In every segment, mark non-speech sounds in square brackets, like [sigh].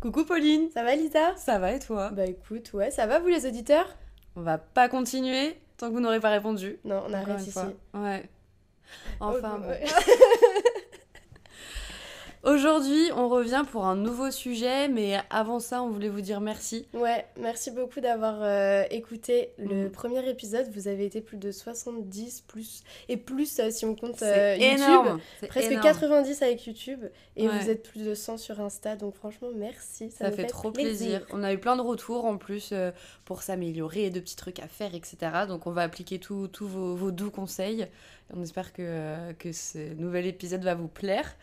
Coucou Pauline Ça va Lisa? Ça va et toi? Bah écoute, ouais, ça va vous les auditeurs? On va pas continuer tant que vous n'aurez pas répondu. Non, on arrête ici. Ouais. Oh, Enfin bon. ouais. [laughs] Aujourd'hui, on revient pour un nouveau sujet, mais avant ça, on voulait vous dire merci. Ouais, merci beaucoup d'avoir euh, écouté le Mm. premier épisode. Vous avez été plus de 70 plus et plus euh, si on compte euh, YouTube. énorme. Presque énorme. 90 avec YouTube et Ouais. vous êtes plus de 100 sur Insta. Donc franchement, merci. Ça, fait trop plaisir. On a eu plein de retours en plus euh, pour s'améliorer et de petits trucs à faire, etc. Donc on va appliquer tous tous vos, vos doux conseils. On espère que, euh, que ce nouvel épisode va vous plaire.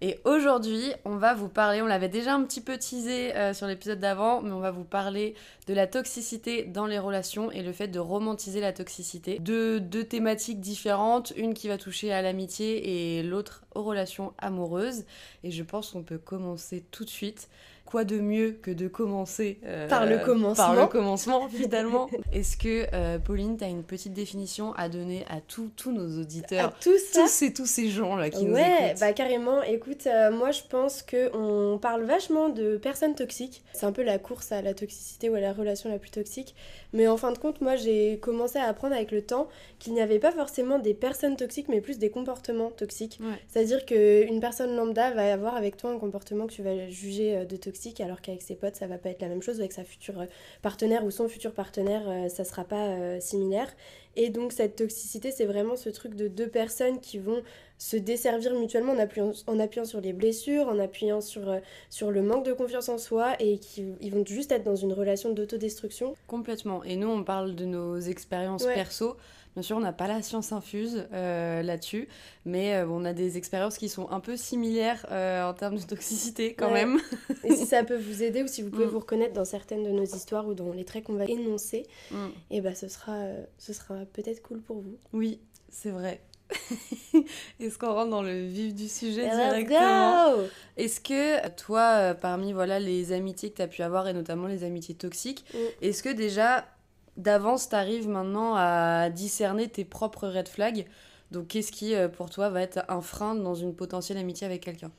Et aujourd'hui, on va vous parler, on l'avait déjà un petit peu teasé euh, sur l'épisode d'avant, mais on va vous parler de la toxicité dans les relations et le fait de romantiser la toxicité. Deux, deux thématiques différentes, une qui va toucher à l'amitié et l'autre aux relations amoureuses. Et je pense qu'on peut commencer tout de suite. Quoi de mieux que de commencer euh, Par le commencement. Par le commencement, [laughs] finalement. Est-ce que, euh, Pauline, tu as une petite définition à donner à tous nos À auditeurs tout ça. tous ces, tous ces gens-là qui nous Ouais, écoutent bah carrément. Écoute, euh, moi je pense que on parle vachement de personnes toxiques. C'est un peu la course à la toxicité ou à la relation la plus toxique. Mais en fin de compte, moi j'ai commencé à apprendre avec le temps qu'il n'y avait pas forcément des personnes toxiques, mais plus des comportements toxiques. Ouais. C'est-à-dire qu'une personne lambda va avoir avec toi un comportement que tu vas juger de toxique, alors qu'avec ses potes ça va pas être la même chose. Avec sa future euh, partenaire ou son futur partenaire, euh, ça sera pas euh, similaire. Et donc cette toxicité, c'est vraiment ce truc de deux personnes qui vont se desservir mutuellement en appuyant, en appuyant sur les blessures, en appuyant sur, sur le manque de confiance en soi et qui ils vont juste être dans une relation d'autodestruction. Complètement. Et nous, on parle de nos expériences Ouais. perso. Bien sûr, on n'a pas la science infuse euh, là-dessus, mais euh, on a des expériences qui sont un peu similaires euh, en termes de toxicité quand Ouais. même. Et si ça peut vous aider ou si vous pouvez Mm. vous reconnaître dans certaines de nos histoires ou dans les traits qu'on va énoncer, Mm. et bah ce sera, ce sera peut-être cool pour vous. Oui, c'est vrai. [laughs] Est-ce qu'on rentre dans le vif du sujet Let's directement? Est-ce que toi, parmi voilà les amitiés que tu as pu avoir et notamment les amitiés toxiques, Mm. est-ce que déjà d'avance tu arrives maintenant à discerner tes propres red flags. Donc qu'est-ce qui euh, pour toi va être un frein dans une potentielle amitié avec quelqu'un?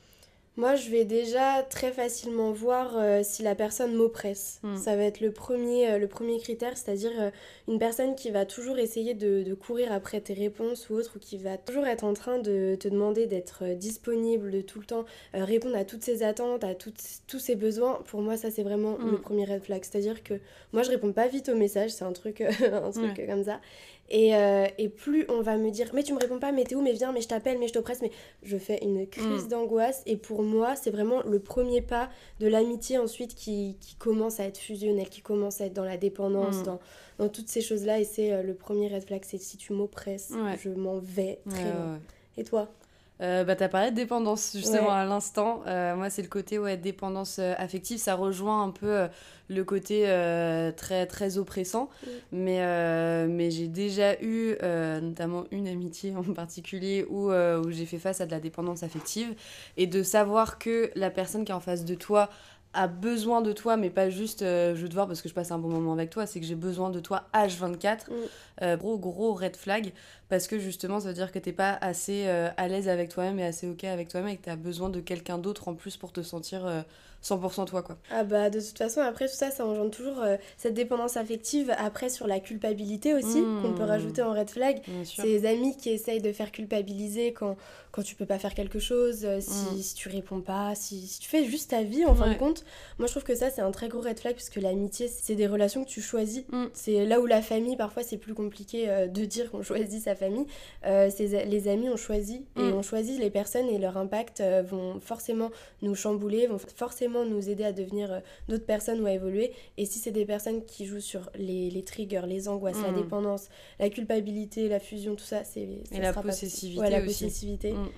Moi, je vais déjà très facilement voir euh, si la personne m'oppresse. Mm. Ça va être le premier, euh, le premier critère, c'est-à-dire euh, une personne qui va toujours essayer de, de courir après tes réponses ou autre, ou qui va toujours être en train de te demander d'être disponible, de tout le temps répondre à toutes ses attentes, à toutes- tous ses besoins. Pour moi, ça, c'est vraiment Mm. le premier red flag. C'est-à-dire que moi, je réponds pas vite aux messages, c'est un truc, [laughs] un truc comme ça. Et, euh, et plus on va me dire, mais tu me réponds pas, mais t'es où, mais viens, mais je t'appelle, mais je t'oppresse, mais je fais une crise Mm. d'angoisse. Et pour moi, c'est vraiment le premier pas de l'amitié ensuite qui, qui commence à être fusionnel, qui commence à être dans la dépendance, Mm. dans, dans toutes ces choses-là. Et c'est euh, le premier red flag, c'est si tu m'oppresses, Ouais. je m'en vais très Ouais, loin. ouais. Et toi? Euh, bah, t'as parlé de dépendance justement à l'instant. Euh, moi, c'est le côté ouais, dépendance euh, affective. Ça rejoint un peu le côté très, très oppressant. Mais, mais j'ai déjà eu notamment une amitié en particulier où, où j'ai fait face à de la dépendance affective. Et de savoir que la personne qui est en face de toi a besoin de toi, mais pas juste je veux te voir parce que je passe un bon moment avec toi, c'est que j'ai besoin de toi H24. Mm. gros, gros red flag parce que justement ça veut dire que t'es pas assez euh, à l'aise avec toi-même et assez ok avec toi-même et que t'as besoin de quelqu'un d'autre en plus pour te sentir euh, 100% toi quoi. Ah bah de toute façon après tout ça ça engendre toujours euh, cette dépendance affective après sur la culpabilité aussi mmh. qu'on peut rajouter en red flag. Ces amis qui essayent de faire culpabiliser quand, quand tu peux pas faire quelque chose, euh, si, mmh. si, tu réponds pas, si, si, tu fais juste ta vie en fin de compte. Moi je trouve que ça c'est un très gros red flag puisque l'amitié c'est des relations que tu choisis. Mmh. C'est là où la famille parfois c'est plus compliqué euh, de dire qu'on choisit sa famille. les amis ont choisi et on choisit les personnes et leur impact vont forcément nous chambouler, vont forcément nous aider à devenir euh, d'autres personnes ou à évoluer. Et si c'est des personnes qui jouent sur les, les triggers, les angoisses, la mm. dépendance, la culpabilité, la fusion, tout ça, c'est. Et la possessivité. la possessivité. Mm.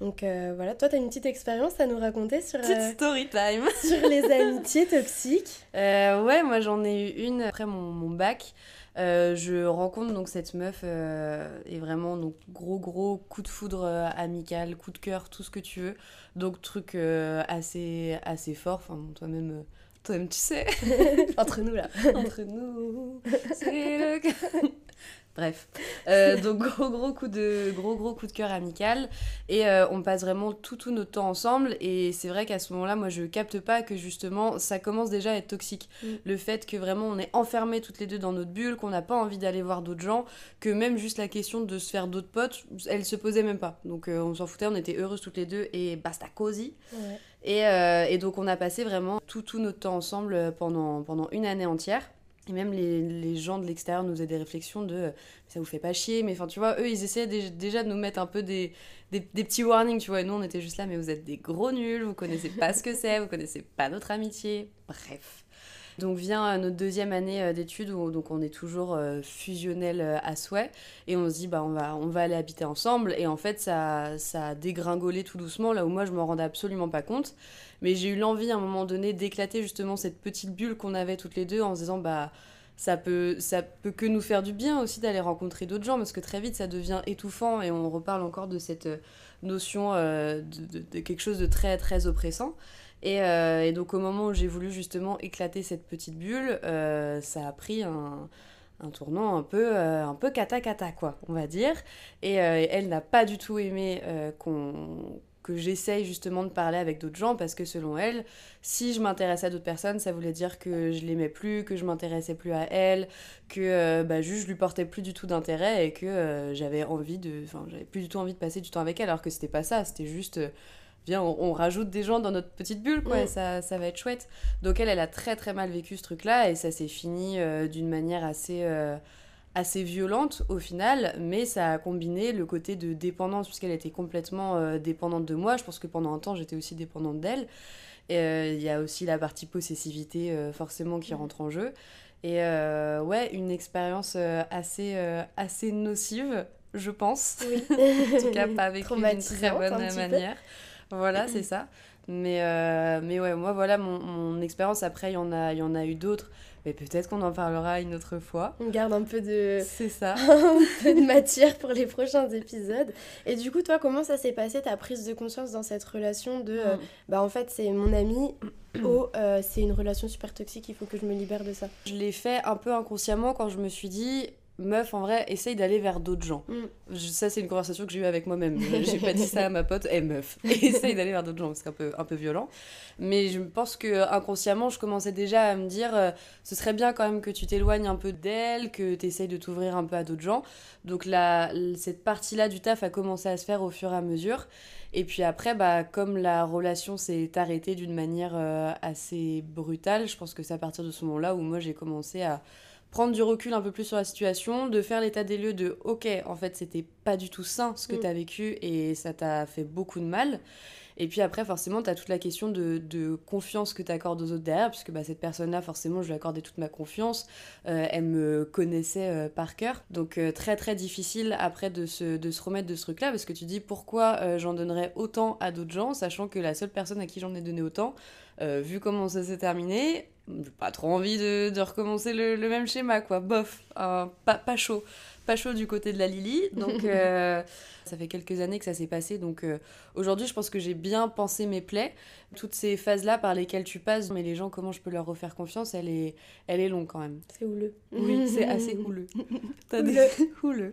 Donc euh, voilà, toi, tu as une petite expérience à nous raconter sur, petite euh, story time. sur les amitiés toxiques? ouais, moi j'en ai eu une après mon, mon bac. Je rencontre donc cette meuf et vraiment donc gros gros coup de foudre amical, coup de cœur, tout ce que tu veux. Donc truc euh, assez, assez fort, enfin toi-même euh, toi-même tu sais. [laughs] Entre nous là. [laughs] Entre nous, c'est le [laughs] Bref, euh, donc [laughs] gros gros coup de gros gros coup de cœur amical. Et on passe vraiment tout tout notre temps ensemble. Et c'est vrai qu'à ce moment-là moi je capte pas que justement ça commence déjà à être toxique. Mm. le fait que vraiment on est enfermés toutes les deux dans notre bulle qu'on n'a pas envie d'aller voir d'autres gens que même juste la question de se faire d'autres potes elle se posait même pas. Donc on s'en foutait on était heureuses toutes les deux et basta cosy. Et, et, donc on a passé vraiment tout tout notre temps ensemble pendant pendant une année entière et même les, gens de l'extérieur nous faisaient des réflexions de ça vous fait pas chier, mais enfin tu vois, eux ils essayaient déjà de nous mettre un peu des, des, petits warnings, tu vois, et nous on était juste là, mais vous êtes des gros nuls, vous connaissez pas ce que c'est, vous connaissez pas notre amitié, bref. Donc vient notre deuxième année euh, d'études où donc on est toujours euh, fusionnel euh, à souhait. Et on se dit bah on va on va aller habiter ensemble. Et en fait ça ça a dégringolé tout doucement là où moi je m'en rendais absolument pas compte. Mais j'ai eu l'envie à un moment donné d'éclater justement cette petite bulle qu'on avait toutes les deux en se disant bah ça peut, ça peut que nous faire du bien aussi d'aller rencontrer d'autres gens parce que très vite ça devient étouffant et on reparle encore de cette notion de, quelque chose de très très oppressant. Euh, et, donc au moment où j'ai voulu justement éclater cette petite bulle, euh, ça a pris un, tournant un peu, euh, un peu cata cata quoi, on va dire. Et elle n'a pas du tout aimé qu'on que j'essaye justement de parler avec d'autres gens parce que selon elle, si je m'intéressais à d'autres personnes, ça voulait dire que je l'aimais plus, que je m'intéressais plus à elle, que bah, je lui portais plus du tout d'intérêt et que j'avais envie de, enfin j'avais plus du tout envie de passer du temps avec elle alors que c'était pas ça, c'était juste viens, on, rajoute des gens dans notre petite bulle, quoi, ça, ça va être chouette. Donc elle, elle a très très mal vécu ce truc-là, et ça s'est fini euh, d'une manière assez, euh, assez violente au final, mais ça a combiné le côté de dépendance, puisqu'elle était complètement euh, dépendante de moi. Je pense que pendant un temps, j'étais aussi dépendante d'elle. Il y a aussi la partie possessivité, forcément, qui rentre en jeu. Et ouais, une expérience assez, assez nocive, je pense. Oui. [laughs] en tout cas, pas [laughs] avec une très bonne manière. Voilà, c'est ça. Mais, euh, mais ouais, moi, voilà, mon, mon expérience, après, il y, en a, y en a eu d'autres. Mais peut-être qu'on en parlera une autre fois. On garde un peu de... C'est ça. [laughs] un peu de matière pour les prochains épisodes. Et du coup, toi, comment ça s'est passé, ta prise de conscience dans cette relation de... Euh, mm. bah, en fait, c'est mon ami... [clears throat] Oh, c'est une relation super toxique, il faut que je me libère de ça. Je l'ai fait un peu inconsciemment quand je me suis dit, meuf, en vrai, essaye d'aller vers d'autres gens. Mm. ça, c'est une conversation que j'ai eue avec moi-même. [laughs] j'ai pas dit ça à ma pote, eh meuf, [laughs] essaye d'aller vers d'autres gens, c'est un peu, un peu violent. Mais je pense que inconsciemment, je commençais déjà à me dire, euh, ce serait bien quand même que tu t'éloignes un peu d'elle, que tu essayes de t'ouvrir un peu à d'autres gens. Donc là, cette partie-là du taf a commencé à se faire au fur et à mesure. Et puis après, bah, comme la relation s'est arrêtée d'une manière euh, assez brutale, je pense que c'est à partir de ce moment-là où moi j'ai commencé à prendre du recul un peu plus sur la situation, de faire l'état des lieux de ok, en fait, c'était pas du tout sain ce que mm. tu as vécu et ça t'a fait beaucoup de mal. Et puis après, forcément, tu as toute la question de, de confiance que tu accordes aux autres derrière, puisque bah, cette personne-là, forcément, je lui accordais toute ma confiance. Euh, elle me connaissait euh, par cœur. Donc euh, très très difficile après de se, de se remettre de ce truc-là, parce que tu dis pourquoi j'en donnerais autant à d'autres gens, sachant que la seule personne à qui j'en ai donné autant, vu comment ça s'est terminé, j'ai pas trop envie de, de recommencer le, le, même schéma, quoi. Bof, pas, pas chaud pas chaud du côté de la Lily. Donc, [laughs] euh, ça fait quelques années que ça s'est passé. Donc, euh, aujourd'hui, je pense que j'ai bien pensé mes plaies. Toutes ces phases-là par lesquelles tu passes, mais les gens, comment je peux leur refaire confiance, elle est, elle est longue quand même. C'est houleux. Oui, c'est [laughs] assez houleux. [laughs] T'as houleux. houleux.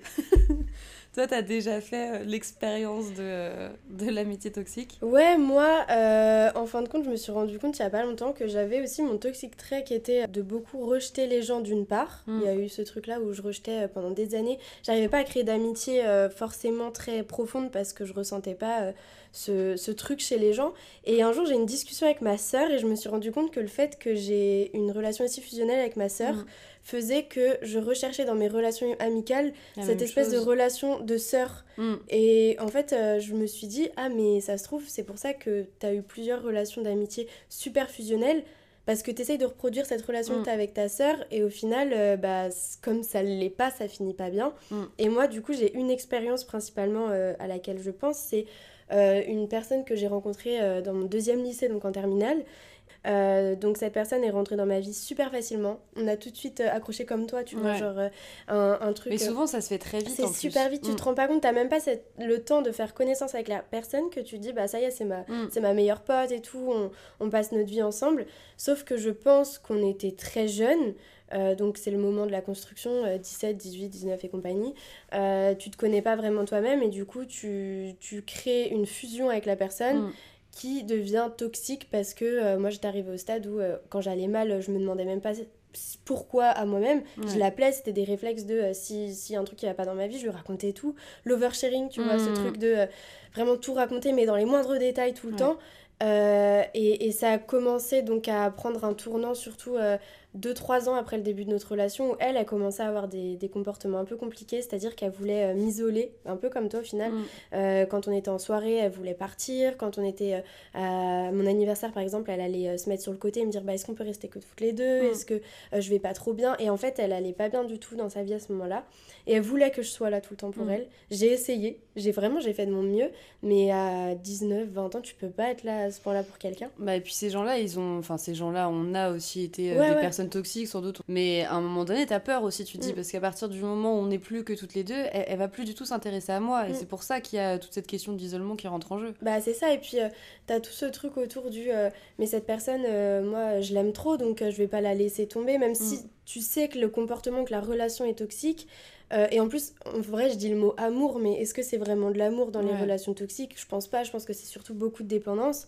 Toi, t'as déjà fait euh, l'expérience de, de l'amitié toxique? Ouais, moi, euh, en fin de compte, je me suis rendu compte il y a pas longtemps que j'avais aussi mon toxic trait qui était de beaucoup rejeter les gens d'une part. Il y a eu ce truc-là où je rejetais euh, pendant des années. J'arrivais pas à créer d'amitié forcément très profonde parce que je ressentais pas ce, ce, truc chez les gens. Et un jour, j'ai une discussion avec ma sœur et je me suis rendu compte que le fait que j'ai une relation aussi fusionnelle avec ma sœur, mm faisait que je recherchais dans mes relations amicales cette espèce de relation de sœur. Mm. Et en fait, euh, je me suis dit, ah mais ça se trouve, c'est pour ça que tu as eu plusieurs relations d'amitié super fusionnelles. Parce que tu essayes de reproduire cette relation que mm. tu as avec ta sœur et au final, euh, bah, comme ça ne l'est pas, ça finit pas bien. Mm. Et moi, du coup, j'ai une expérience principalement euh, à laquelle je pense, c'est une personne que j'ai rencontrée dans mon deuxième lycée, donc en terminale, euh, donc cette personne est rentrée dans ma vie super facilement. On a tout de suite euh, accroché comme toi, tu vois, genre euh, un, truc. Mais souvent ça se fait très vite. C'est super vite, tu mm. te rends pas compte, t'as même pas le temps de faire connaissance avec la personne que tu dis, bah ça y est, c'est ma, mm. c'est ma meilleure pote et tout, on, on, passe notre vie ensemble. Sauf que je pense qu'on était très jeunes. donc c'est le moment de la construction, 17, 18, 19 et compagnie. tu te connais pas vraiment toi-même et du coup tu, tu crées une fusion avec la personne. Mm qui devient toxique parce que euh, moi j'étais arrivée au stade où euh, quand j'allais mal, je me demandais même pas pourquoi à moi-même. Je l'appelais, c'était des réflexes de euh, si, si un truc qui va pas dans ma vie, je lui racontais tout. L'oversharing, tu vois, ce mmh. truc de vraiment tout raconter, mais dans les moindres détails tout le temps. Et, et, ça a commencé donc à prendre un tournant surtout 2-3 ans après le début de notre relation, où elle a commencé à avoir des, des comportements un peu compliqués, c'est-à-dire qu'elle voulait euh, m'isoler, un peu comme toi au final. Mm. Euh, quand on était en soirée, elle voulait partir. Quand on était euh, à mon anniversaire, par exemple, elle allait se mettre sur le côté et me dire bah, Est-ce qu'on peut rester que toutes les deux? Mm. Est-ce que je vais pas trop bien? Et en fait, elle allait pas bien du tout dans sa vie à ce moment-là. Et elle voulait que je sois là tout le temps pour mm. elle. J'ai essayé, j'ai vraiment j'ai fait de mon mieux, mais à 19, 20 ans, tu peux pas être là à ce point-là pour quelqu'un? Bah, et puis ces gens-là, ils ont. Enfin, ces gens-là, on a aussi été des personnes toxique sans doute. Mais à un moment donné, t'as peur aussi, tu te dis, mm. parce qu'à partir du moment où on n'est plus que toutes les deux, elle, va plus du tout s'intéresser à moi. Et mm. c'est pour ça qu'il y a toute cette question d'isolement qui rentre en jeu. Bah, c'est ça. Et puis, euh, t'as tout ce truc autour du. Euh, mais cette personne, euh, moi, je l'aime trop, donc je vais pas la laisser tomber, même si mm. tu sais que le comportement, que la relation est toxique. Et en plus, en vrai, je dis le mot amour, mais est-ce que c'est vraiment de l'amour dans les relations toxiques? Je pense pas, je pense que c'est surtout beaucoup de dépendance.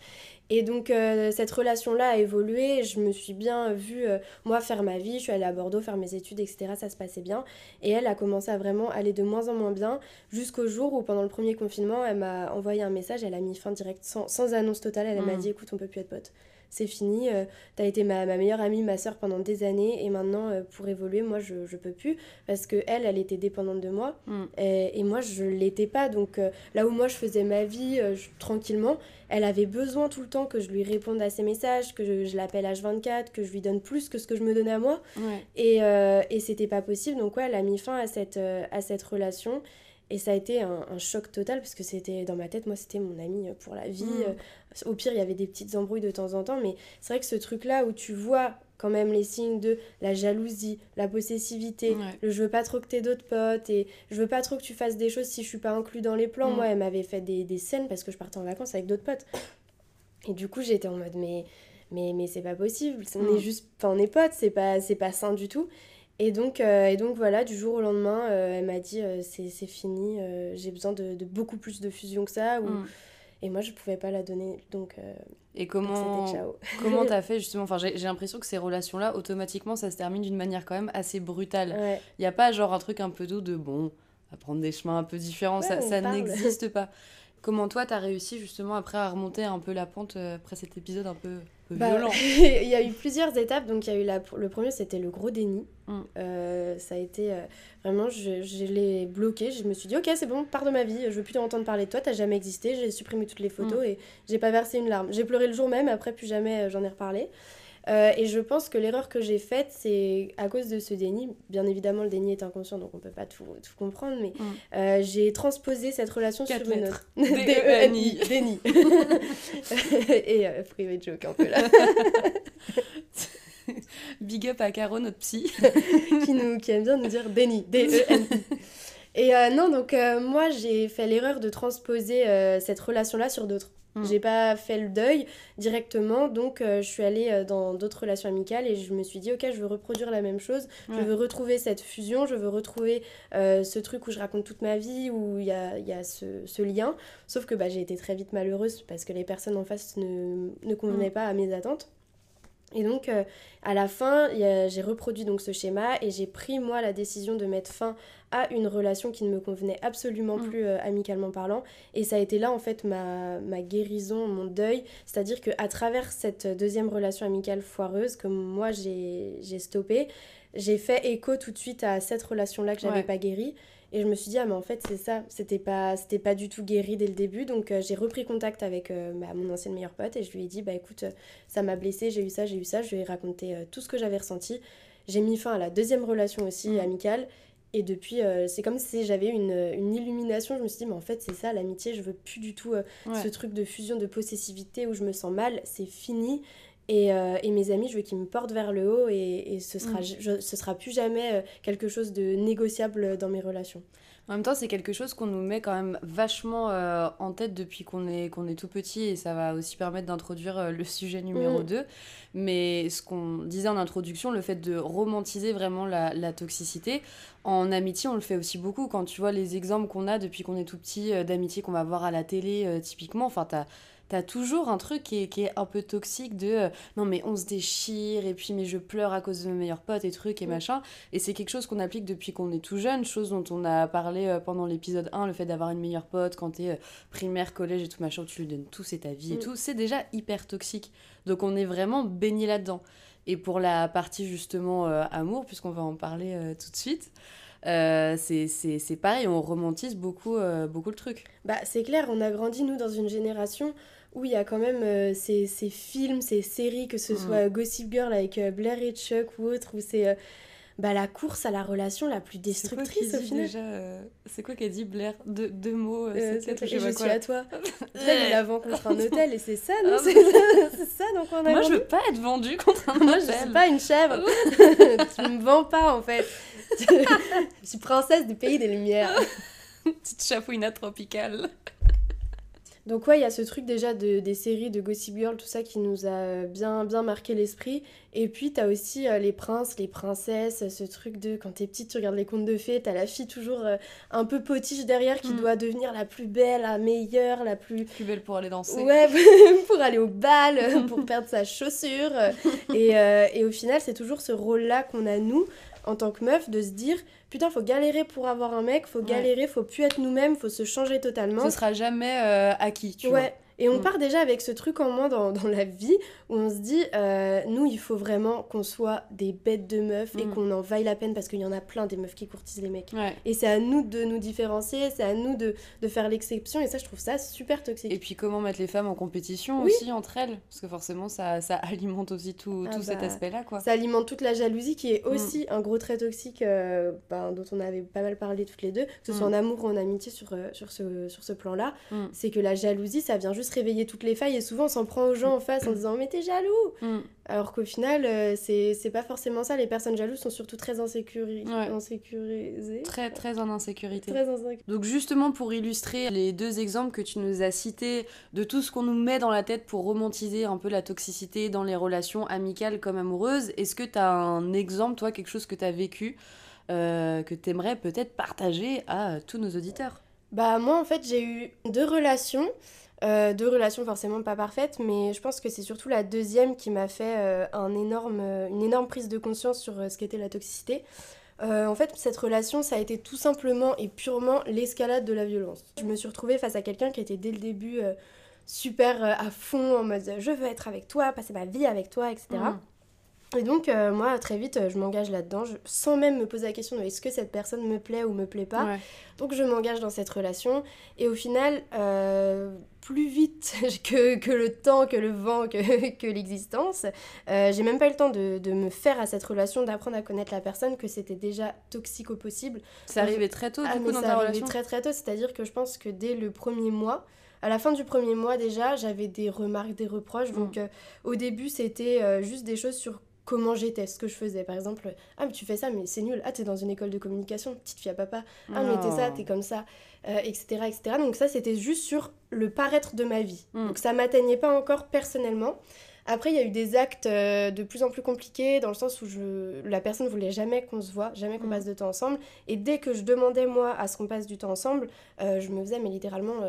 Et donc euh, cette relation-là a évolué, je me suis bien vue, euh, moi, faire ma vie, je suis allée à Bordeaux faire mes études, etc. Ça se passait bien. Et elle a commencé à vraiment aller de moins en moins bien, jusqu'au jour où pendant le premier confinement, elle m'a envoyé un message, elle a mis fin direct, sans, sans annonce totale, elle m'a mmh. dit, écoute, on peut plus être potes c'est fini, euh, t'as été ma, meilleure amie, ma soeur pendant des années, et maintenant, euh, pour évoluer, moi, je, je peux plus, parce que elle, elle était dépendante de moi, mm. et, moi, je l'étais pas, donc euh, là où moi, je faisais ma vie tranquillement, elle avait besoin tout le temps que je lui réponde à ses messages, que je, l'appelle H24, que je lui donne plus que ce que je me donnais à moi, et, et c'était pas possible, donc ouais, elle a mis fin à cette, à cette relation, et ça a été un, choc total parce que c'était dans ma tête, moi c'était mon ami pour la vie. Mm. Au pire, il y avait des petites embrouilles de temps en temps, mais c'est vrai que ce truc-là où tu vois quand même les signes de la jalousie, la possessivité, le je veux pas trop que t'aies d'autres potes et je veux pas trop que tu fasses des choses si je suis pas inclus dans les plans. Mm. Moi, elle m'avait fait des, des, scènes parce que je partais en vacances avec d'autres potes. Et du coup, j'étais en mode mais mais mais c'est pas possible, on est mm. juste enfin on est potes, c'est pas c'est pas sain du tout. Et donc, euh, et donc voilà, du jour au lendemain, euh, elle m'a dit euh, c'est fini, j'ai besoin de, de, beaucoup plus de fusion que ça. Ou... Mm. Et moi, je pouvais pas la donner. Donc, et comment [laughs] comment [laughs] t'as fait justement? Enfin, j'ai l'impression que ces relations-là, automatiquement, ça se termine d'une manière quand même assez brutale. Il n'y a pas genre un truc un peu doux de bon, à prendre des chemins un peu différents, ça, ça n'existe pas. Comment toi, t'as réussi justement après à remonter un peu la pente euh, après cet épisode un peu, bah, violent [laughs] Il y a eu plusieurs étapes. Donc, il y a eu la, le premier, c'était le gros déni. Mm. Euh, ça a été euh, vraiment, je, je l'ai bloqué. Je me suis dit, ok, c'est bon, pars de ma vie. Je veux plus t'entendre parler de toi. T'as jamais existé. J'ai supprimé toutes les photos Mm. et j'ai pas versé une larme. J'ai pleuré le jour même. Après, plus jamais j'en ai reparlé. Euh, et je pense que l'erreur que j'ai faite, c'est à cause de ce déni. Bien évidemment, le déni est inconscient, donc on peut pas tout, tout comprendre, mais Mm. euh, j'ai transposé cette relation Quatre sur une lettres. autre. D-E-N-I. [laughs] Déni. [laughs] et euh, private joke un peu là. [laughs] Big up à Caro, notre psy. qui, nous, qui aime bien nous dire déni, D-E-N-I. Et euh, non, donc moi j'ai fait l'erreur de transposer cette relation-là sur d'autres. Mm. J'ai pas fait le deuil directement, donc euh, je suis allée euh, dans d'autres relations amicales et je me suis dit, ok, je veux reproduire la même chose, Ouais. je veux retrouver cette fusion, je veux retrouver euh, ce truc où je raconte toute ma vie, où il y a, y a ce, ce lien. Sauf que bah, j'ai été très vite malheureuse parce que les personnes en face ne, ne convenaient Mm. pas à mes attentes. Et donc, euh, à la fin, j'ai reproduit donc ce schéma et j'ai pris, moi, la décision de mettre fin à une relation qui ne me convenait absolument Mm. plus euh, amicalement parlant. Et ça a été là, en fait, ma, ma guérison, mon deuil. C'est-à-dire qu'à travers cette deuxième relation amicale foireuse, que moi, j'ai j'ai stoppé, j'ai fait écho tout de suite à cette relation-là que j'avais Ouais. pas guérie. Et je me suis dit, ah, mais en fait, c'est ça, c'était pas, c'était pas du tout guéri dès le début. Donc, euh, j'ai repris contact avec euh, bah, mon ancienne meilleure pote et je lui ai dit, bah écoute, euh, ça m'a blessée, j'ai eu ça, j'ai eu ça. Je lui ai raconté euh, tout ce que j'avais ressenti. J'ai mis fin à la deuxième relation aussi Mm. amicale. Et depuis, c'est comme si j'avais une, une illumination. Je me suis dit, mais en fait, c'est ça, l'amitié. Je veux plus du tout Ouais. ce truc de fusion, de possessivité où je me sens mal. C'est fini. Et, euh, et mes amis, je veux qu'ils me portent vers le haut et, et ce, sera, Mm. je- ce sera plus jamais euh, quelque chose de négociable dans mes relations. En même temps, c'est quelque chose qu'on nous met quand même vachement euh, en tête depuis qu'on est, qu'on est tout petit et ça va aussi permettre d'introduire euh, le sujet numéro Mm. 2. Mais ce qu'on disait en introduction, le fait de romantiser vraiment la, la toxicité, en amitié, on le fait aussi beaucoup. Quand tu vois les exemples qu'on a depuis qu'on est tout petit, d'amitié qu'on va voir à la télé, typiquement, enfin, t'as T'as toujours un truc qui est, qui est un peu toxique de euh, non mais on se déchire et puis mais je pleure à cause de mes meilleurs potes et trucs et Mm. machin et c'est quelque chose qu'on applique depuis qu'on est tout jeune, chose dont on a parlé euh, pendant l'épisode 1, le fait d'avoir une meilleure pote quand t'es euh, primaire, collège et tout machin, tu lui donnes tout, c'est ta vie et Mm. tout, c'est déjà hyper toxique. Donc on est vraiment baigné là-dedans. Et pour la partie justement amour, puisqu'on va en parler tout de suite, euh, c'est c'est- c'est pareil, on romantise beaucoup, euh, beaucoup le truc. Bah, c'est clair, on a grandi, nous, dans une génération où il y a quand même euh, ces, ces films, ces séries, que ce Mm. soit Gossip Girl avec euh, Blair et Chuck ou autre, où c'est euh, bah, la course à la relation la plus destructrice au final. euh, C'est quoi qu'a dit Blair? Deux, deux mots, euh, c'est je je suis à toi. Là, il la vend contre un hôtel et c'est ça, non Ah, C'est c'est ça, [laughs] donc on a Moi, je grandi. veux pas être vendue contre un [laughs] Moi, je hôtel. suis pas une chèvre. [laughs] tu me vends pas, en fait. je suis princesse du pays des Lumières. Petite chafouina tropicale. Donc ouais, il y a ce truc déjà de, des séries de Gossip Girl, tout ça qui nous a bien, bien marqué l'esprit. Et puis t'as aussi euh, les princes, les princesses, ce truc de quand t'es petite, tu regardes les contes de fées, t'as la fille toujours euh, un peu potiche derrière qui Mm. doit devenir la plus belle, la meilleure, la plus... Plus belle pour aller danser. Ouais, [laughs] pour aller au bal, euh, pour [laughs] perdre sa chaussure. Et, euh, et au final, c'est toujours ce rôle-là qu'on a, nous, en tant que meuf, de se dire putain, faut galérer pour avoir un mec, faut Ouais. galérer, faut plus être nous-mêmes, faut se changer totalement. Ce sera jamais acquis, tu ouais. Et on Mm. part déjà avec ce truc en moins dans, [laughs] dans la vie où on se dit, euh, nous, il faut vraiment qu'on soit des bêtes de meufs et Mm. qu'on en vaille la peine parce qu'il y en a plein des meufs qui courtisent les mecs. Ouais. Et c'est à nous de nous différencier, c'est à nous de, de faire l'exception et ça, je trouve ça super toxique. Et puis comment mettre les femmes en compétition Oui. aussi entre elles? Parce que forcément, ça, ça [laughs] alimente aussi tout, Ah tout cet bah, aspect-là, quoi. Ça alimente toute la jalousie qui est Mm. aussi un gros trait toxique euh, ben, dont on avait pas mal parlé toutes les deux, que ce soit Mm. en amour ou en amitié sur, euh, sur ce, sur ce plan-là. Mm. C'est que la jalousie, ça vient juste réveiller toutes les failles et souvent on s'en prend aux gens en face en disant mais t'es jaloux Mm. Alors qu'au final, euh, c'est pas forcément ça. Les personnes jalouses sont surtout très Ouais. insécurisées. Très, très en insécurité. Très. Donc justement pour illustrer les deux exemples que tu nous as cités de tout ce qu'on nous met dans la tête pour romantiser un peu la toxicité dans les relations amicales comme amoureuses, est-ce que tu as un exemple, toi, quelque chose que tu as vécu, euh, que tu aimerais peut-être partager à tous nos auditeurs? Bah moi en fait j'ai eu deux relations, Euh, deux relations forcément pas parfaites, mais je pense que c'est surtout la deuxième qui m'a fait euh, un énorme, euh, une énorme prise de conscience sur ce qu'était la toxicité. en fait, cette relation, ça a été tout simplement et purement l'escalade de la violence. Je me suis retrouvée face à quelqu'un qui était dès le début super à fond, en mode je veux être avec toi, passer ma vie avec toi, etc. Et donc, euh, moi, très vite, euh, je m'engage là-dedans, sans même me poser la question de est-ce que cette personne me plaît ou me plaît pas. Donc, je m'engage dans cette relation. Et au final, euh, plus vite [laughs] que, que, le temps, que le vent, que, [laughs] que l'existence, j'ai même pas eu le temps de, de, me faire à cette relation, d'apprendre à connaître la personne, que c'était déjà toxique au possible. Ça arrivait très tôt, du ah, coup, dans ta relation très très tôt, c'est-à-dire que je pense que dès le premier mois, à la fin du premier mois déjà, j'avais des remarques, des reproches. Donc mm. au début, c'était juste des choses sur comment j'étais, ce que je faisais. Par exemple, ah, mais tu fais ça, mais c'est nul. Ah, t'es dans une école de communication, petite fille à papa. Ah, mais t'es ça, t'es comme ça, etc., euh, etc. Donc, ça, c'était juste sur le paraître de ma vie. Mm. Donc, ça m'atteignait pas encore personnellement. Après, il y a eu des actes euh, de plus en plus compliqués dans le sens où je... la personne ne voulait jamais qu'on se voit, jamais qu'on mm. passe de temps ensemble. Et dès que je demandais, moi, à ce qu'on passe du temps ensemble, euh, je me faisais, mais littéralement,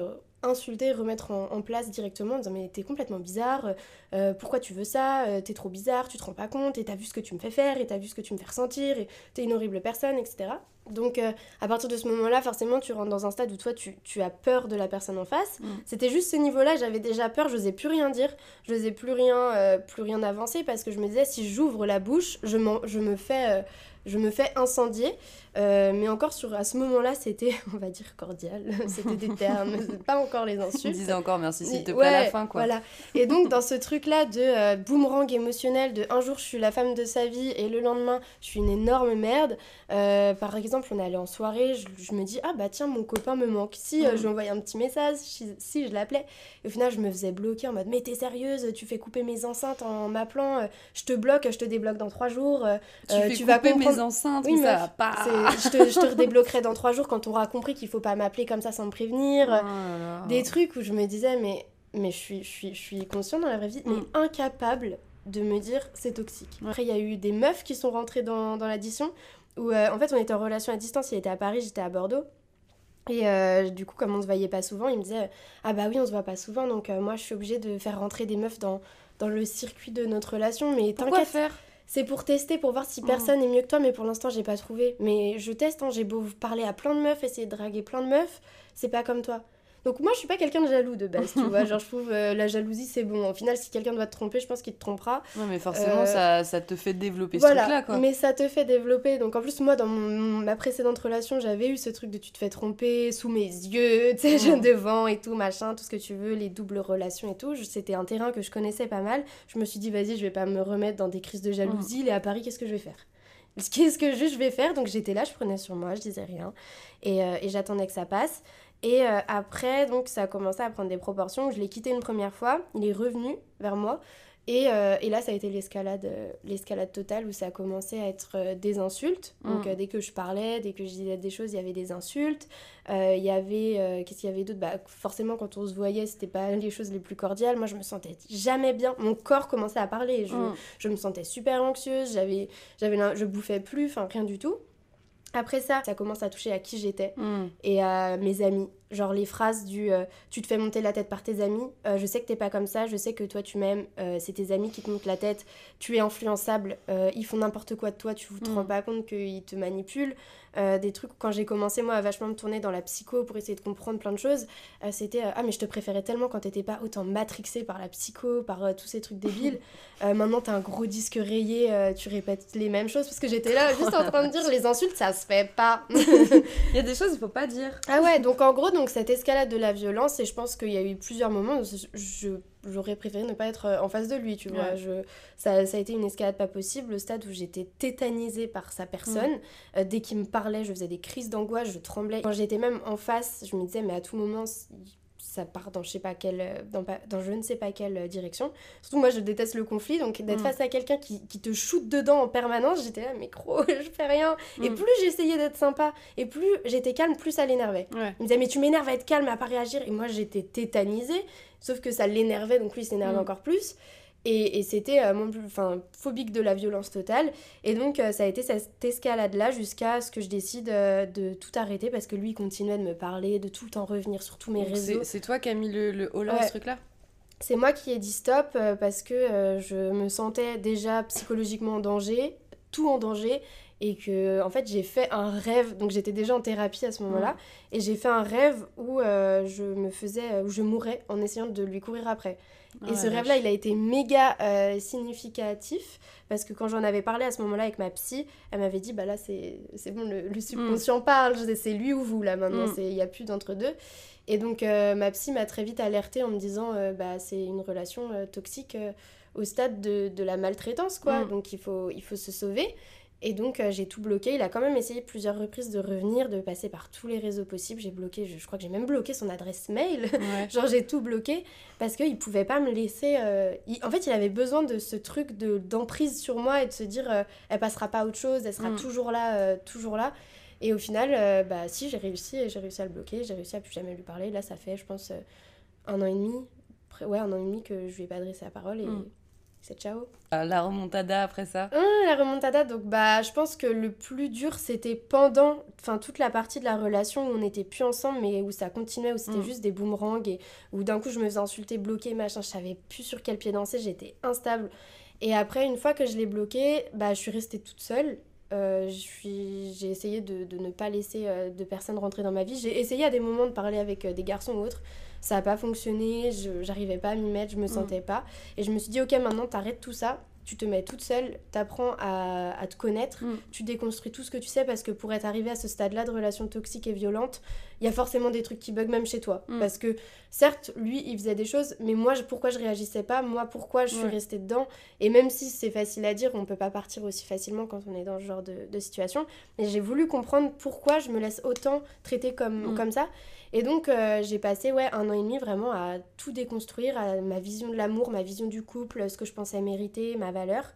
insulter, remettre en, place directement en disant mais t'es complètement bizarre, euh, pourquoi tu veux ça, euh, t'es trop bizarre, tu te rends pas compte, et t'as vu ce que tu me fais faire, et t'as vu ce que tu me fais ressentir, et t'es une horrible personne, etc. Donc euh, à partir de ce moment-là, forcément, tu rentres dans un stade où toi, tu, as peur de la personne en face. Mm. C'était juste ce niveau-là, j'avais déjà peur, je n'osais plus rien dire, je n'osais plus rien, plus rien avancer, parce que je me disais, si j'ouvre la bouche, je, je me fais je me fais incendier. Euh, mais encore sur, à ce moment-là, c'était, [laughs] on va dire, cordial. [laughs] c'était des termes, [laughs] pas encore les insultes. Disais encore merci s'il te plaît à la fin, quoi. Voilà. Et donc, dans ce truc-là de euh, boomerang émotionnel, de un jour je suis la femme de sa vie et le lendemain je suis une énorme merde. Euh, par exemple, on est allé en soirée, je, me dis, ah bah tiens, mon copain me manque. Si je lui envoyais un petit message, si, je l'appelais. Et au final, je me faisais bloquer en mode, mais t'es sérieuse, tu fais couper mes enceintes en m'appelant, je te bloque, je te débloque dans trois jours. tu, tu vas comprendre... enceintes, oui, ça va pas je te, je te redébloquerai dans trois jours quand on aura compris qu'il faut pas m'appeler comme ça sans me prévenir. Oh Des trucs où je me disais, mais, mais je, suis, je, suis, je suis consciente dans la vraie vie, mais mm. incapable de me dire c'est toxique. Après, il y a eu des meufs qui sont rentrées dans, dans l'addition où euh, en fait on était en relation à distance, il était à Paris, j'étais à Bordeaux. Et euh, du coup, comme on se voyait pas souvent, il me disait Ah bah oui, on se voit pas souvent, donc euh, moi je suis obligée de faire rentrer des meufs dans, dans le circuit de notre relation. Mais Pourquoi faire? C'est pour tester, pour voir si mm. personne est mieux que toi, mais pour l'instant, j'ai pas trouvé. Mais je teste, hein, j'ai beau parler à plein de meufs, essayer de draguer plein de meufs, c'est pas comme toi. Donc moi, je suis pas quelqu'un de jaloux de base, tu [laughs] vois. Genre, je trouve euh, la jalousie, c'est bon. Au final, si quelqu'un doit te tromper, je pense qu'il te trompera. Ouais, mais forcément, euh, ça, ça, te fait développer ce truc-là, quoi. mais ça te fait développer. Donc en plus, moi, dans ma précédente relation, j'avais eu ce truc de tu te fais tromper sous mes yeux, tu sais, mm. devant et tout, machin, tout ce que tu veux, les doubles relations et tout. C'était un terrain que je connaissais pas mal. Je me suis dit, vas-y, je vais pas me remettre dans des crises de jalousie. Mm. Est à Paris, qu'est-ce que je vais faire? Qu'est-ce que je vais faire? Donc j'étais là, je prenais sur moi, je disais rien. Et, euh, et j'attendais que ça passe. Et euh, après, donc, ça a commencé à prendre des proportions. Je l'ai quitté une première fois, il est revenu vers moi. Et, euh, et là, ça a été l'escalade, euh, l'escalade totale où ça a commencé à être des insultes. Donc, mm. dès que je parlais, dès que je disais des choses, il y avait des insultes. Il y avait, qu'est-ce qu'il y avait d'autre? Bah, Forcément, quand on se voyait, c'était pas les choses les plus cordiales. Moi, je me sentais jamais bien. Mon corps commençait à parler. Je, mm. je me sentais super anxieuse. J'avais, j'avais, je bouffais plus, enfin, rien du tout. Après ça, ça commence à toucher à qui j'étais mm. et à mes amis. Genre les phrases du euh, tu te fais monter la tête par tes amis, euh, je sais que t'es pas comme ça, je sais que toi tu m'aimes, euh, c'est tes amis qui te montent la tête, tu es influençable, ils font n'importe quoi de toi, tu te mm. rends pas compte qu'ils te manipulent. des trucs, quand j'ai commencé moi à vachement me tourner dans la psycho pour essayer de comprendre plein de choses, c'était ah mais je te préférais tellement quand t'étais pas autant matrixée par la psycho, par tous ces trucs débiles. [laughs] maintenant t'as un gros disque rayé, tu répètes les mêmes choses parce que j'étais là juste en train de dire [laughs] les insultes ça se fait pas. [laughs] Il y a des choses il faut pas dire. Ah ouais, donc en gros, donc cette escalade de la violence, et je pense qu'il y a eu plusieurs moments où j'aurais préféré ne pas être euh, en face de lui, tu vois. Je, ça, ça, a été une escalade pas possible, le stade où j'étais tétanisée par sa personne. Euh, dès qu'il me parlait, je faisais des crises d'angoisse, je tremblais. Quand j'étais même en face, je me disais, mais à tout moment, ça part dans je sais pas quelle euh, dans, dans je ne sais pas quelle euh, direction surtout moi je déteste le conflit donc d'être mm. face à quelqu'un qui, qui, te shoot dedans en permanence j'étais là mais gros [laughs] je fais rien et mm. plus j'essayais d'être sympa et plus j'étais calme plus ça l'énervait il me disait mais tu m'énerves à être calme à pas réagir et moi j'étais tétanisée sauf que ça l'énervait donc lui il s'énervait mm. encore plus et, c'était euh, mon enfin, phobique de la violence totale. Et donc, euh, ça a été cette escalade-là jusqu'à ce que je décide euh, de tout arrêter parce que lui, il continuait de me parler, de tout le temps revenir sur tous mes réseaux. C'est toi qui as mis le, le haut là, ce truc-là? C'est moi qui ai dit stop parce que je me sentais déjà psychologiquement en danger, tout en danger. Et que en fait j'ai fait un rêve donc j'étais déjà en thérapie à ce moment-là et j'ai fait un rêve où euh, je me faisais où je mourais en essayant de lui courir après et ce rêve-là, il a été méga euh, significatif parce que quand j'en avais parlé à ce moment-là avec ma psy, elle m'avait dit bah là c'est bon, le, le subconscient parle, c'est lui ou vous là maintenant, Mm. il n'y a plus d'entre deux. Et donc euh, ma psy m'a très vite alertée en me disant euh, bah c'est une relation euh, toxique euh, au stade de, de la maltraitance quoi, Mm. donc il faut, il faut se sauver. Et donc euh, j'ai tout bloqué. Il a quand même essayé plusieurs reprises de revenir, de passer par tous les réseaux possibles. J'ai bloqué, je, je crois que j'ai même bloqué son adresse mail. Ouais. [laughs] Genre j'ai tout bloqué parce qu'il pouvait pas me laisser... euh, il- En fait il avait besoin de ce truc de d'emprise sur moi et de se dire euh, elle passera pas à autre chose, elle sera Mm. toujours là, toujours là. Et au final, bah si j'ai réussi, et j'ai réussi à le bloquer, j'ai réussi à plus jamais lui parler. Là ça fait je pense un an et demi, ouais un an et demi que je lui ai pas adressé la parole et Mm. C'est ciao. Euh, La remontada après ça. Ah, la remontada, donc bah je pense que le plus dur c'était pendant, enfin toute la partie de la relation où on n'était plus ensemble mais où ça continuait, où c'était Mm. juste des boomerangs et où d'un coup je me faisais insulter, bloquer, machin, je savais plus sur quel pied danser, j'étais instable. Et après une fois que je l'ai bloqué, bah je suis restée toute seule. Euh, j'ai essayé de, de ne pas laisser euh, de personnes rentrer dans ma vie. J'ai essayé à des moments de parler avec euh, des garçons ou autres. Ça n'a pas fonctionné, je j'arrivais pas à m'y mettre, je me Mm. sentais pas. Et je me suis dit, ok, maintenant t'arrêtes tout ça, tu te mets toute seule, t'apprends à, à te connaître, Mm. tu déconstruis tout ce que tu sais parce que pour être arrivé à ce stade-là de relation toxique et violente, il y a forcément des trucs qui bug même chez toi. Mm. Parce que certes, lui, il faisait des choses, mais moi, je- pourquoi je réagissais pas? Moi, pourquoi je suis Ouais. restée dedans? Et même si c'est facile à dire, on peut pas partir aussi facilement quand on est dans ce genre de, de situation. Mais j'ai voulu comprendre pourquoi je me laisse autant traiter comme, Mm. comme ça. Et donc, euh, j'ai passé ouais, un an et demi vraiment à tout déconstruire, à ma vision de l'amour, ma vision du couple, ce que je pensais mériter, ma valeur,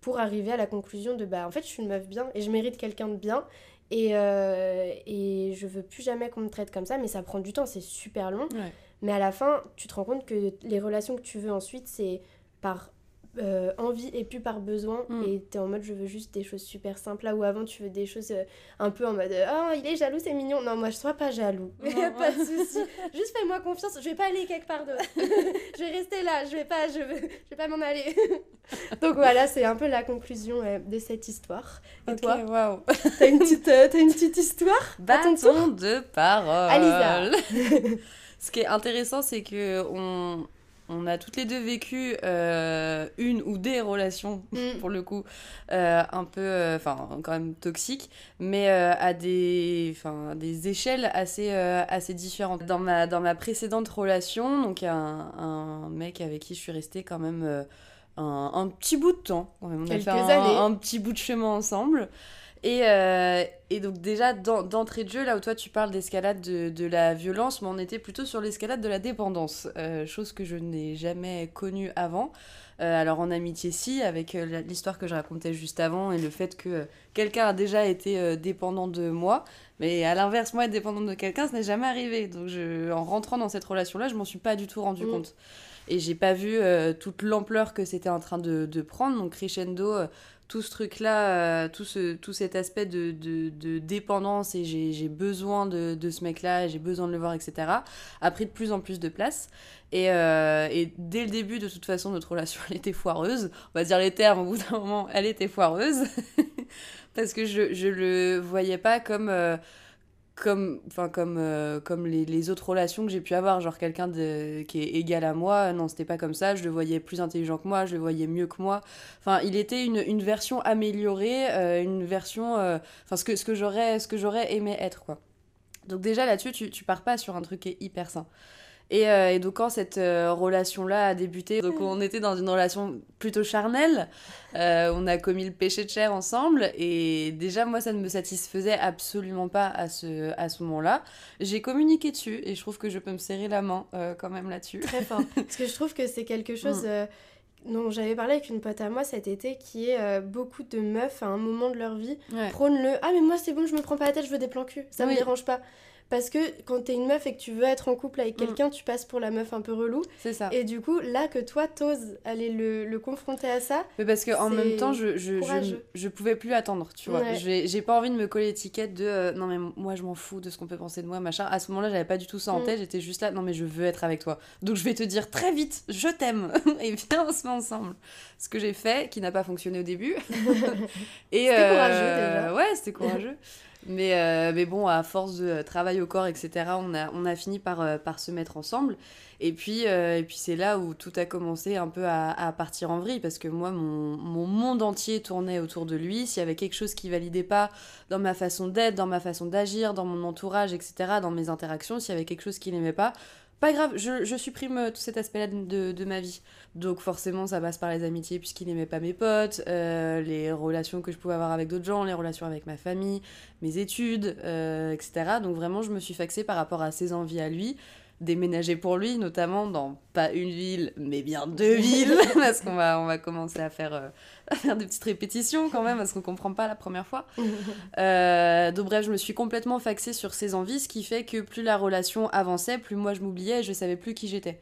pour arriver à la conclusion de bah en fait, je suis une meuf bien et je mérite quelqu'un de bien. Et, euh, et je veux plus jamais qu'on me traite comme ça, mais ça prend du temps, c'est super long. Ouais. Mais à la fin, tu te rends compte que les relations que tu veux ensuite, c'est par euh, envie et plus par besoin. Mm. Et t'es en mode, je veux juste des choses super simples. Là où avant, tu veux des choses euh, un peu en mode, oh, il est jaloux, c'est mignon. Non, moi, je sois pas jaloux. [laughs] Pas de souci. Juste fais-moi confiance. Je vais pas aller quelque part d'autre. [laughs] [laughs] je vais rester là. Je vais pas, je veux, je vais pas m'en aller. Donc voilà, c'est un peu la conclusion euh, de cette histoire. Et toi, waouh. t'as une petite, euh, t'as une petite histoire Bâton de parole. Alisa. Ce qui est intéressant, c'est que on, on a toutes les deux vécu euh, une ou des relations, [laughs] Mm. pour le coup, euh, un peu, euh, enfin, quand même toxiques, mais à des, à des échelles assez, assez différentes. Dans ma, dans ma précédente relation, donc il y a un, un mec avec qui je suis restée quand même un, un petit bout de temps. quand même. On Quelques a fait un, années. un petit bout de chemin ensemble. Et, euh, et donc déjà, d'en- d'entrée de jeu, là où toi tu parles d'escalade de, de la violence, mais on était plutôt sur l'escalade de la dépendance, euh, chose que je n'ai jamais connue avant. Euh, alors en amitié, si, avec l'histoire que je racontais juste avant et le fait que quelqu'un a déjà été dépendant de moi, mais à l'inverse, moi être dépendante de quelqu'un, ce n'est jamais arrivé. Donc je, en rentrant dans cette relation-là, je m'en suis pas du tout rendu Mm. compte. Et j'ai pas vu euh, toute l'ampleur que c'était en train de, de prendre. Donc crescendo, euh, tout ce truc-là, euh, tout, ce, tout cet aspect de, de, de dépendance et j'ai besoin de, de ce mec-là, j'ai besoin de le voir, etc., a pris de plus en plus de place. Et, euh, et dès le début, de toute façon, notre relation, [laughs] elle était foireuse. On va dire les termes, au bout d'un moment, elle était foireuse. [laughs] Parce que je, je le voyais pas comme... euh, comme, enfin, comme, euh, comme les, les autres relations que j'ai pu avoir, genre quelqu'un qui est égal à moi, non, c'était pas comme ça, je le voyais plus intelligent que moi, je le voyais mieux que moi. Enfin, il était une, une version améliorée, euh, une version, euh, enfin, ce que, ce que j'aurais aimé être, quoi. Donc déjà là-dessus, tu, tu pars pas sur un truc qui est hyper sain. Et, euh, et donc quand cette euh, relation-là a débuté, donc on était dans une relation plutôt charnelle, euh, on a commis le péché de chair ensemble, et déjà moi ça ne me satisfaisait absolument pas à ce, à ce moment-là. J'ai communiqué dessus, et je trouve que je peux me serrer la main quand même là-dessus. Très fort. [laughs] Parce que je trouve que c'est quelque chose Mm. euh, dont j'avais parlé avec une pote à moi cet été, qui est beaucoup de meufs à un moment de leur vie Ouais. prônent le Ah, mais moi c'est bon, je me prends pas la tête, je veux des plans cul, ça me Oui. dérange pas. Parce que quand t'es une meuf et que tu veux être en couple avec Mm. quelqu'un, tu passes pour la meuf un peu relou. C'est ça. Et du coup, là que toi t'oses aller le, le confronter à ça, Mais parce qu'en même temps, je, je, je, je pouvais plus attendre, tu vois. Ouais. J'ai pas envie de me coller l'étiquette de euh, non, mais moi je m'en fous de ce qu'on peut penser de moi, machin. À ce moment-là, j'avais pas du tout ça en Mm. tête, j'étais juste là, non, mais je veux être avec toi. Donc je vais te dire très vite, je t'aime, [laughs] et viens, on se met ensemble. Ce que j'ai fait, qui n'a pas fonctionné au début. [laughs] et C'était courageux, déjà. Ouais, c'était courageux. Mais, euh, mais bon, à force de travail au corps, etc., on a, on a fini par, euh, par se mettre ensemble. Et puis, euh, et puis c'est là où tout a commencé un peu à, à partir en vrille, parce que moi, mon, mon monde entier tournait autour de lui. S'il y avait quelque chose qui validait pas dans ma façon d'être, dans ma façon d'agir, dans mon entourage, etc., dans mes interactions, s'il y avait quelque chose qu'il n'aimait pas, pas grave, je, supprime euh, tout cet aspect-là de ma vie. Donc forcément, ça passe par les amitiés, puisqu'il n'aimait pas mes potes, euh, les relations que je pouvais avoir avec d'autres gens, les relations avec ma famille, mes études, euh, etc. Donc vraiment, je me suis faxée par rapport à ses envies à lui déménager pour lui, notamment dans pas une ville, mais bien deux villes, [laughs] parce qu'on va, on va commencer à faire, euh, à faire des petites répétitions quand même, parce qu'on comprend pas la première fois. [laughs] Euh, donc bref, je me suis complètement faxée sur ses envies, ce qui fait que plus la relation avançait, plus moi je m'oubliais et je savais plus qui j'étais.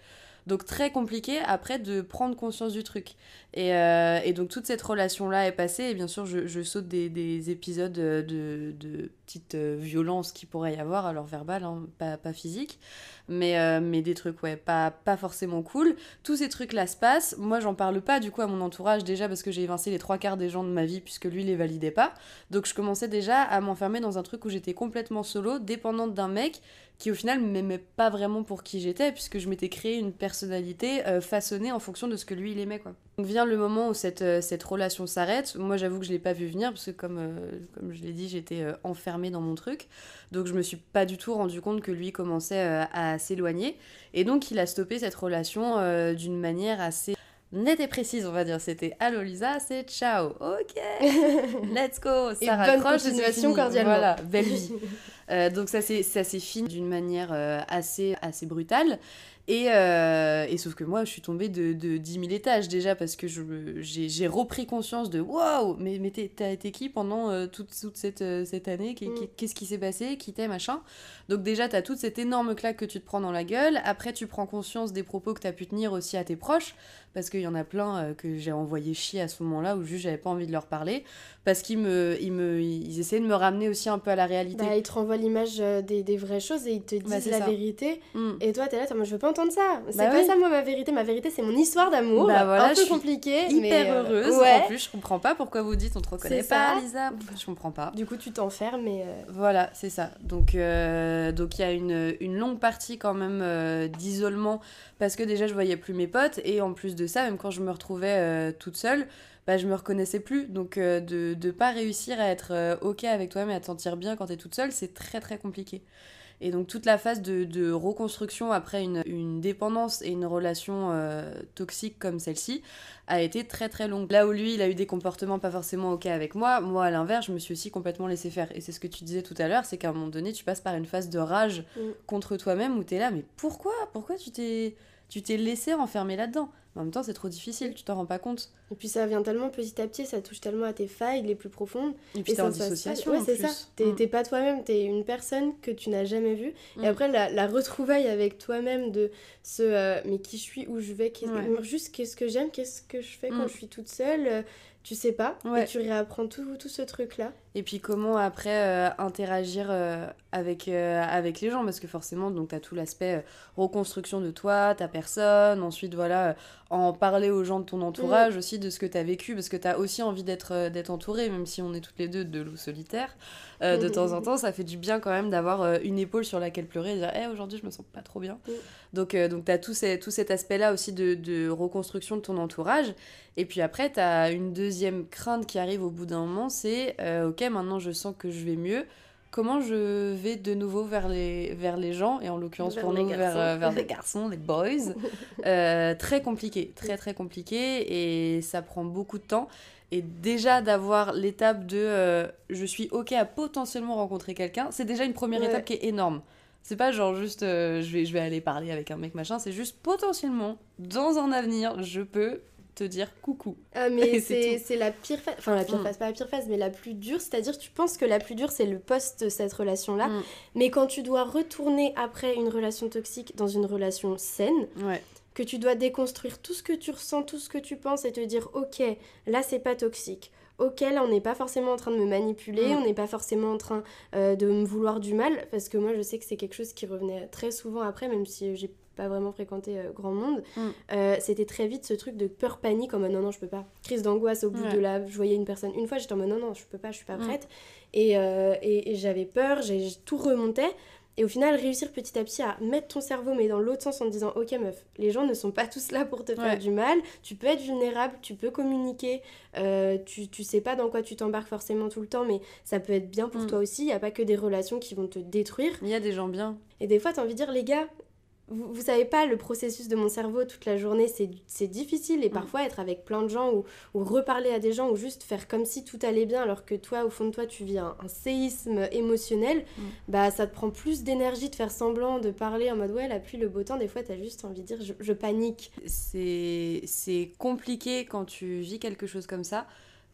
Donc très compliqué après de prendre conscience du truc. Et, euh, et donc toute cette relation-là est passée, et bien sûr je, saute des, des épisodes de, de petites euh, violences qui pourrait y avoir, alors verbales, hein, pas, pas physiques, mais, euh, mais des trucs, ouais, pas, pas forcément cool. Tous ces trucs-là se passent, moi j'en parle pas du coup à mon entourage déjà parce que j'ai évincé les trois quarts des gens de ma vie puisque lui les validait pas. Donc je commençais déjà à m'enfermer dans un truc où j'étais complètement solo, dépendante d'un mec qui au final m'aimait pas vraiment pour qui j'étais puisque je m'étais créé une personnalité euh, façonnée en fonction de ce que lui il aimait quoi. Donc vient le moment où cette, euh, cette relation s'arrête. Moi j'avoue que je l'ai pas vu venir parce que comme, euh, comme je l'ai dit j'étais enfermée dans mon truc. Donc je me suis pas du tout rendu compte que lui commençait à s'éloigner. Et donc il a stoppé cette relation d'une manière assez nette et précise on va dire. C'était Allo Lisa, c'est ciao. Ok, [laughs] let's go. Et Ça bonne raccroche et c'est continuation cordialement. Voilà, belle vie. [laughs] Euh, donc ça s'est fini d'une manière euh, assez, assez brutale. Et, euh, et sauf que moi, je suis tombée de, de 10 000 étages déjà parce que j'ai repris conscience de wow, mais, mais t'es- t'as été qui pendant euh, toute, toute cette, euh, cette année? Mm. qu'est- Qu'est-ce qui s'est passé? Qui t'est machin Donc, déjà, t'as toute cette énorme claque que tu te prends dans la gueule. Après, tu prends conscience des propos que t'as pu tenir aussi à tes proches parce qu'il y en a plein que j'ai envoyé chier à ce moment-là où juste j'avais pas envie de leur parler parce qu'ils me, ils me, ils essayaient de me ramener aussi un peu à la réalité. bah, ils te renvoient l'image des, des vraies choses et ils te disent Bah, c'est la ça. vérité. Mm. Et toi, t'es là, t'es mode, je veux pas entendre ça. C'est Bah pas oui. ça, moi, ma vérité. Ma vérité, c'est mon histoire d'amour. Bah voilà, un peu suis compliqué. hyper mais, euh, heureuse. ouais. En plus, je comprends pas pourquoi vous dites on te reconnaît pas, ça. Lisa. Je comprends pas. Du coup, tu t'enfermes et. euh, Voilà, c'est ça. Donc, euh, donc il y a une, une longue partie quand même d'isolement parce que déjà je voyais plus mes potes et en plus de ça, même quand je me retrouvais toute seule, bah, je me reconnaissais plus. Donc euh, de ne pas réussir à être euh, ok avec toi-même et à te sentir bien quand tu es toute seule, c'est très très compliqué. Et donc toute la phase de, de reconstruction après une, une dépendance et une relation euh, toxique comme celle-ci a été très très longue. Là où lui, il a eu des comportements pas forcément ok avec moi, moi à l'inverse, je me suis aussi complètement laissé faire. Et c'est ce que tu disais tout à l'heure, c'est qu'à un moment donné, tu passes par une phase de rage Mm. contre toi-même où t'es là, mais pourquoi? Pourquoi tu t'es tu t'es laissé enfermer là-dedans? En même temps, c'est trop difficile, tu t'en rends pas compte. Et puis ça vient tellement petit à petit, ça touche tellement à tes failles les plus profondes. Et puis t'es en dissociation. Ouais, c'est ça. T'es Mm. t'es pas toi-même, t'es une personne que tu n'as jamais vue. Mm. Et après, la, la retrouvaille avec toi-même de ce euh, mais qui je suis, où je vais, Ouais. juste qu'est-ce que j'aime, qu'est-ce que je fais quand Mm. je suis toute seule, euh, tu sais pas. Ouais. Et tu réapprends tout, tout ce truc-là. Et puis comment après euh, interagir euh, avec, euh, avec les gens? Parce que forcément donc t'as tout l'aspect reconstruction de toi, ta personne, ensuite voilà en parler aux gens de ton entourage aussi de ce que t'as vécu parce que t'as aussi envie d'être d'être entouré même si on est toutes les deux de loups solitaires de temps en temps ça fait du bien quand même d'avoir une épaule sur laquelle pleurer et dire Eh, aujourd'hui je me sens pas trop bien. Mm. donc donc tout, ces- tout cet aspect là aussi de, de reconstruction de ton entourage. Et puis après, tu as une deuxième crainte qui arrive au bout d'un moment, c'est ok, maintenant je sens que je vais mieux. Comment je vais de nouveau vers les, vers les gens, et en l'occurrence pour les nous, vers, euh, vers les garçons, les boys [laughs] Euh, Très compliqué, très très compliqué, et ça prend beaucoup de temps. Et déjà d'avoir l'étape de euh, je suis ok à potentiellement rencontrer quelqu'un, c'est déjà une première Ouais. étape qui est énorme. C'est pas genre juste euh, je, vais, je vais aller parler avec un mec machin, c'est juste potentiellement, dans un avenir, je peux te dire coucou. Ah, mais [laughs] c'est la pire phase, enfin la pire Mm. phase, pas la pire phase, mais la plus dure, c'est-à-dire tu penses que la plus dure c'est le post de cette relation-là, Mm. mais quand tu dois retourner après une relation toxique dans une relation saine, Ouais. que tu dois déconstruire tout ce que tu ressens, tout ce que tu penses et te dire ok, là c'est pas toxique. Ok, là on n'est pas forcément en train de me manipuler, Mm. on n'est pas forcément en train euh, de me vouloir du mal, parce que moi je sais que c'est quelque chose qui revenait très souvent après, même si j'ai pas vraiment fréquenté euh, grand monde. Mm. Euh, C'était très vite ce truc de peur panique en mode non, non, je peux pas. Crise d'angoisse au bout Ouais. de la. Je voyais une personne une fois, j'étais en mode non, non, je peux pas, je suis pas Mm. prête. Et, euh, et, et j'avais peur, j'ai tout remontait. Et au final, réussir petit à petit à mettre ton cerveau, mais dans l'autre sens, en te disant Ok, meuf, les gens ne sont pas [laughs] tous là pour te faire Ouais. du mal. Tu peux être vulnérable, tu peux communiquer. euh, tu, tu sais pas dans quoi tu t'embarques forcément tout le temps, mais ça peut être bien pour Mm. toi aussi. Il n'y a pas que des relations qui vont te détruire. Il y a des gens bien. Et des fois, t'as envie de dire, les gars, vous, vous savez pas, le processus de mon cerveau toute la journée, c'est difficile. Et Mm. parfois, être avec plein de gens ou, ou reparler à des gens ou juste faire comme si tout allait bien alors que toi, au fond de toi, tu vis un, un séisme émotionnel, Mm. bah ça te prend plus d'énergie de faire semblant, de parler en mode ouais, la pluie, le beau temps. Des fois, t'as juste envie de dire, je, je panique. C'est c'est compliqué quand tu vis quelque chose comme ça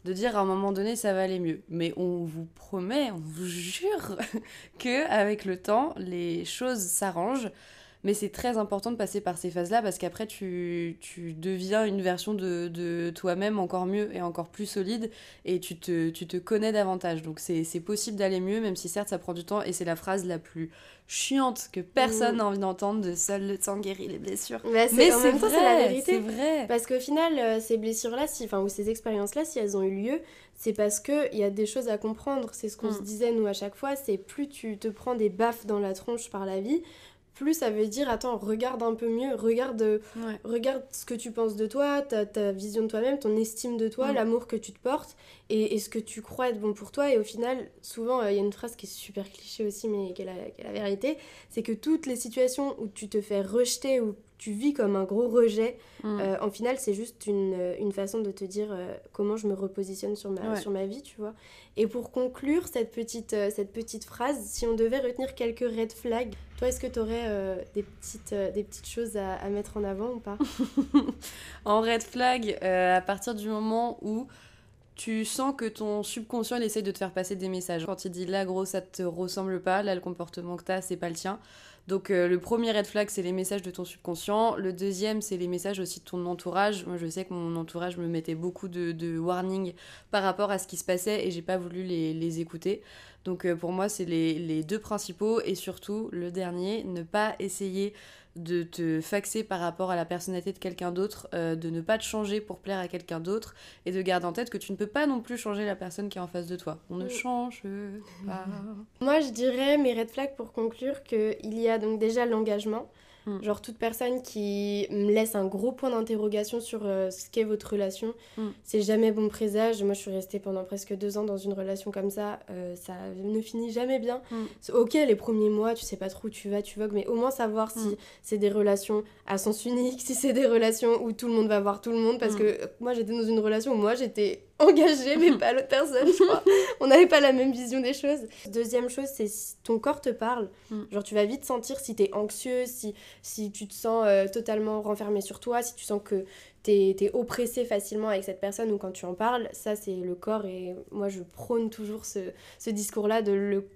de dire à un moment donné ça va aller mieux. Mais on vous promet, on vous jure [laughs] que avec le temps, les choses s'arrangent. Mais c'est très important de passer par ces phases-là parce qu'après, tu, tu deviens une version de, de toi-même encore mieux et encore plus solide et tu te, tu te connais davantage. Donc c'est c'est possible d'aller mieux, même si certes ça prend du temps et c'est la phrase la plus chiante que personne Mm. n'a envie d'entendre de seul le temps guérit les blessures. Mais, c'est- Mais vrai, c'est la vérité. c'est vrai. Parce qu'au final, euh, ces blessures-là, si, enfin, ou ces expériences-là, si elles ont eu lieu, c'est parce qu'il y a des choses à comprendre. C'est ce qu'on Mm. se disait, nous, à chaque fois. C'est plus tu te prends des baffes dans la tronche par la vie, plus ça veut dire, attends, regarde un peu mieux, regarde, euh, Ouais. regarde ce que tu penses de toi, ta, ta vision de toi-même, ton estime de toi, l'amour que tu te portes, et, et ce que tu crois être bon pour toi. Et au final, souvent, euh, il y a une phrase qui est super cliché aussi, mais qui est la, qui est la vérité, c'est que toutes les situations où tu te fais rejeter, où tu vis comme un gros rejet, Mm. euh, en final, c'est juste une, une façon de te dire euh, comment je me repositionne sur ma, Ouais. sur ma vie, tu vois. Et pour conclure cette petite, euh, cette petite phrase, si on devait retenir quelques red flags, toi, est-ce que tu aurais des, petites, des petites choses à, à mettre en avant ou pas? [laughs] En red flag, à partir du moment où tu sens que ton subconscient il essaye de te faire passer des messages. Quand il dit là gros ça te ressemble pas, là le comportement que t'as c'est pas le tien. Donc euh, le premier red flag c'est les messages de ton subconscient, le deuxième c'est les messages aussi de ton entourage. Moi je sais que mon entourage me mettait beaucoup de, warnings par rapport à ce qui se passait et j'ai pas voulu les, écouter. Donc euh, pour moi c'est les deux principaux et surtout le dernier, ne pas essayer de te faxer par rapport à la personnalité de quelqu'un d'autre, euh, de ne pas te changer pour plaire à quelqu'un d'autre, et de garder en tête que tu ne peux pas non plus changer la personne qui est en face de toi. On ne Mm. change pas. Moi, je dirais mes red flags pour conclure qu'il y a donc déjà l'engagement. Mm. Genre toute personne qui me laisse un gros point d'interrogation sur euh, ce qu'est votre relation, Mm. c'est jamais bon présage. Moi, je suis restée pendant presque deux ans dans une relation comme ça. euh, ça ne finit jamais bien. Mm. Ok, les premiers mois, tu sais pas trop où tu vas, tu vogues, mais au moins savoir si c'est des relations à sens unique, [laughs] si c'est des relations où tout le monde va voir tout le monde. Parce que euh, moi, j'étais dans une relation où moi, j'étais engagée, mais [laughs] pas l'autre personne, je crois. On n'avait pas la même vision des choses. Deuxième chose, c'est si ton corps te parle. Mm. Genre, tu vas vite sentir si t'es anxieux, si, si tu te sens euh, totalement renfermé sur toi, si tu sens que t'es es oppressé facilement avec cette personne ou quand tu en parles. Ça, c'est le corps. Et moi, je prône toujours ce, ce discours-là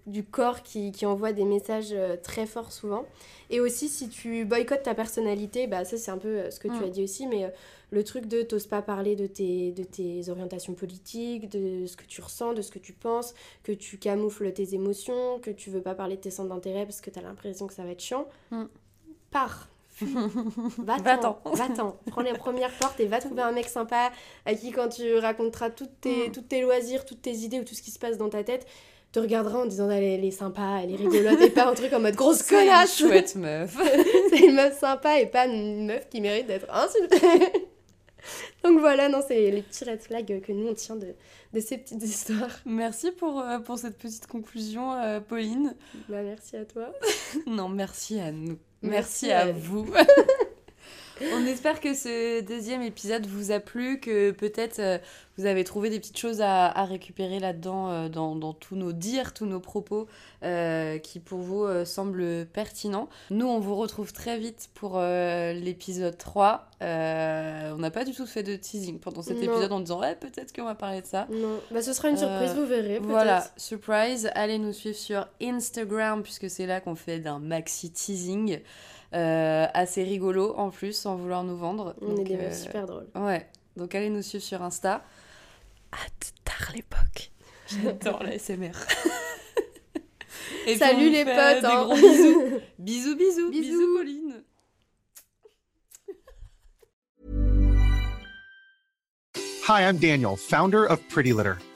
du corps qui, qui envoie des messages euh, très forts souvent. Et aussi, si tu boycottes ta personnalité, bah ça, c'est un peu euh, ce que tu Mm. as dit aussi, mais. Le truc de t'oses pas parler de tes, de tes orientations politiques, de ce que tu ressens, de ce que tu penses, que tu camoufles tes émotions, que tu veux pas parler de tes centres d'intérêt parce que t'as l'impression que ça va être chiant. Mm. Pars. [laughs] Va-t'en. [laughs] Va-t'en. Prends les premières portes et va trouver un mec sympa à qui, quand tu raconteras toutes tes, Mm. toutes tes loisirs, toutes tes idées ou tout ce qui se passe dans ta tête, te regardera en disant elle est, elle est sympa, elle est rigolote et pas un truc en mode grosse C'est une connasse. chouette meuf. [laughs] c'est une meuf sympa et pas une meuf qui mérite d'être insultée. [laughs] Donc voilà, non, c'est les petits red flags que nous on tient de, de ces petites histoires. merci pour, euh, pour cette petite conclusion, euh, Pauline. Bah, merci à toi. [laughs] Non, merci à nous. Merci Merci, à à- vous. [laughs] On espère que ce deuxième épisode vous a plu, que peut-être euh, vous avez trouvé des petites choses à, récupérer là-dedans, euh, dans, tous nos dires, tous nos propos euh, qui pour vous semblent pertinents. Nous, on vous retrouve très vite pour l'épisode 3. on n'a pas du tout fait de teasing pendant cet épisode en disant ouais, peut-être qu'on va parler de ça. Non, bah, ce sera une surprise, vous verrez. Voilà, surprise. Allez nous suivre sur Instagram puisque c'est là qu'on fait d'un maxi teasing. Euh, assez rigolo en plus, sans vouloir nous vendre. On est des euh, super drôles. Ouais, donc allez nous suivre sur Insta. Hâte tard l'époque. J'adore la SMR. [laughs] Salut les potes. Des hein. gros [laughs] bisous. bisous, bisous. Bisous, Pauline. Hi, I'm Daniel, founder of Pretty Litter.